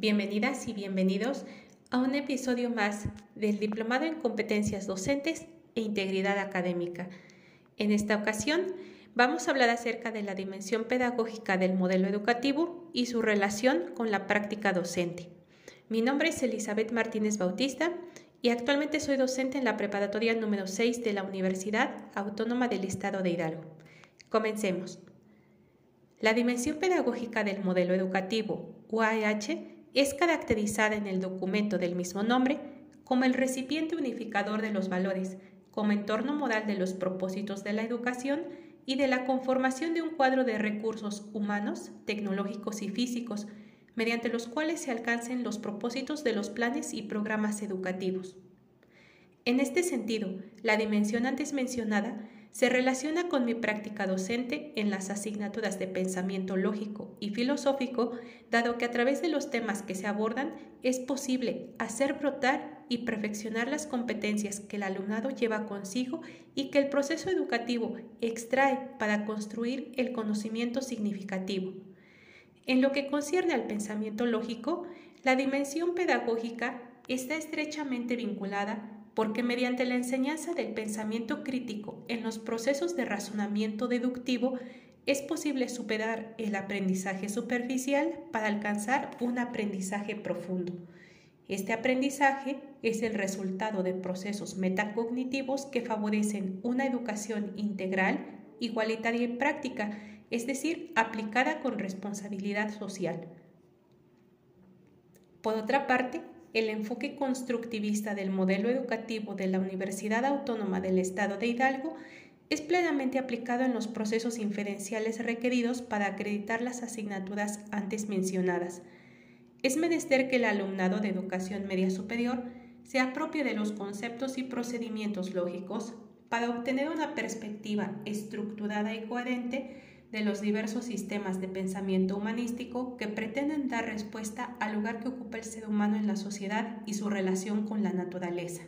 Bienvenidas y bienvenidos a un episodio más del Diplomado en Competencias Docentes e Integridad Académica. En esta ocasión vamos a hablar acerca de la dimensión pedagógica del modelo educativo y su relación con la práctica docente. Mi nombre es Elizabeth Martínez Bautista y actualmente soy docente en la preparatoria número 6 de la Universidad Autónoma del Estado de Hidalgo. Comencemos. La dimensión pedagógica del modelo educativo, UAH, es caracterizada en el documento del mismo nombre como el recipiente unificador de los valores, como entorno modal de los propósitos de la educación y de la conformación de un cuadro de recursos humanos, tecnológicos y físicos, mediante los cuales se alcancen los propósitos de los planes y programas educativos. En este sentido, la dimensión antes mencionada se relaciona con mi práctica docente en las asignaturas de pensamiento lógico y filosófico, dado que a través de los temas que se abordan es posible hacer brotar y perfeccionar las competencias que el alumnado lleva consigo y que el proceso educativo extrae para construir el conocimiento significativo. En lo que concierne al pensamiento lógico, la dimensión pedagógica está estrechamente vinculada porque mediante la enseñanza del pensamiento crítico en los procesos de razonamiento deductivo es posible superar el aprendizaje superficial para alcanzar un aprendizaje profundo. Este aprendizaje es el resultado de procesos metacognitivos que favorecen una educación integral, igualitaria y práctica, es decir, aplicada con responsabilidad social. Por otra parte, el enfoque constructivista del modelo educativo de la Universidad Autónoma del Estado de Hidalgo es plenamente aplicado en los procesos inferenciales requeridos para acreditar las asignaturas antes mencionadas. Es menester que el alumnado de educación media superior se apropie de los conceptos y procedimientos lógicos para obtener una perspectiva estructurada y coherente de los diversos sistemas de pensamiento humanístico que pretenden dar respuesta al lugar que ocupa el ser humano en la sociedad y su relación con la naturaleza.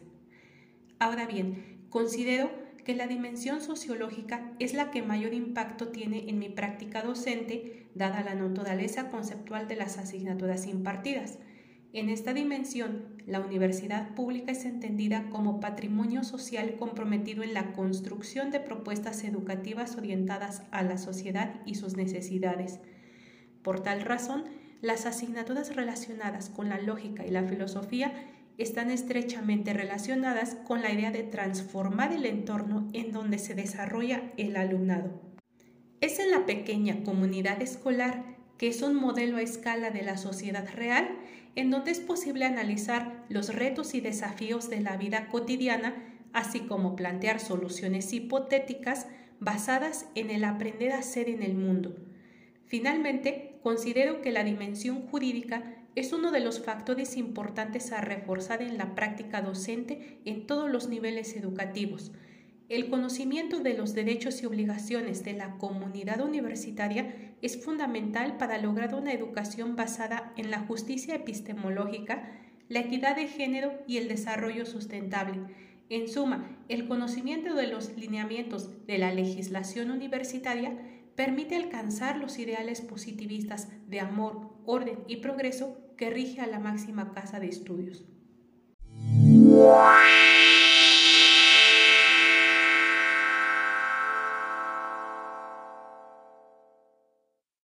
Ahora bien, considero que la dimensión sociológica es la que mayor impacto tiene en mi práctica docente, dada la naturaleza conceptual de las asignaturas impartidas, en esta dimensión, la universidad pública es entendida como patrimonio social comprometido en la construcción de propuestas educativas orientadas a la sociedad y sus necesidades. Por tal razón, las asignaturas relacionadas con la lógica y la filosofía están estrechamente relacionadas con la idea de transformar el entorno en donde se desarrolla el alumnado. Es en la pequeña comunidad escolar que es un modelo a escala de la sociedad real en donde es posible analizar los retos y desafíos de la vida cotidiana, así como plantear soluciones hipotéticas basadas en el aprender a ser en el mundo. Finalmente, considero que la dimensión jurídica es uno de los factores importantes a reforzar en la práctica docente en todos los niveles educativos, el conocimiento de los derechos y obligaciones de la comunidad universitaria es fundamental para lograr una educación basada en la justicia epistemológica, la equidad de género y el desarrollo sustentable. En suma, el conocimiento de los lineamientos de la legislación universitaria permite alcanzar los ideales positivistas de amor, orden y progreso que rige a la máxima casa de estudios.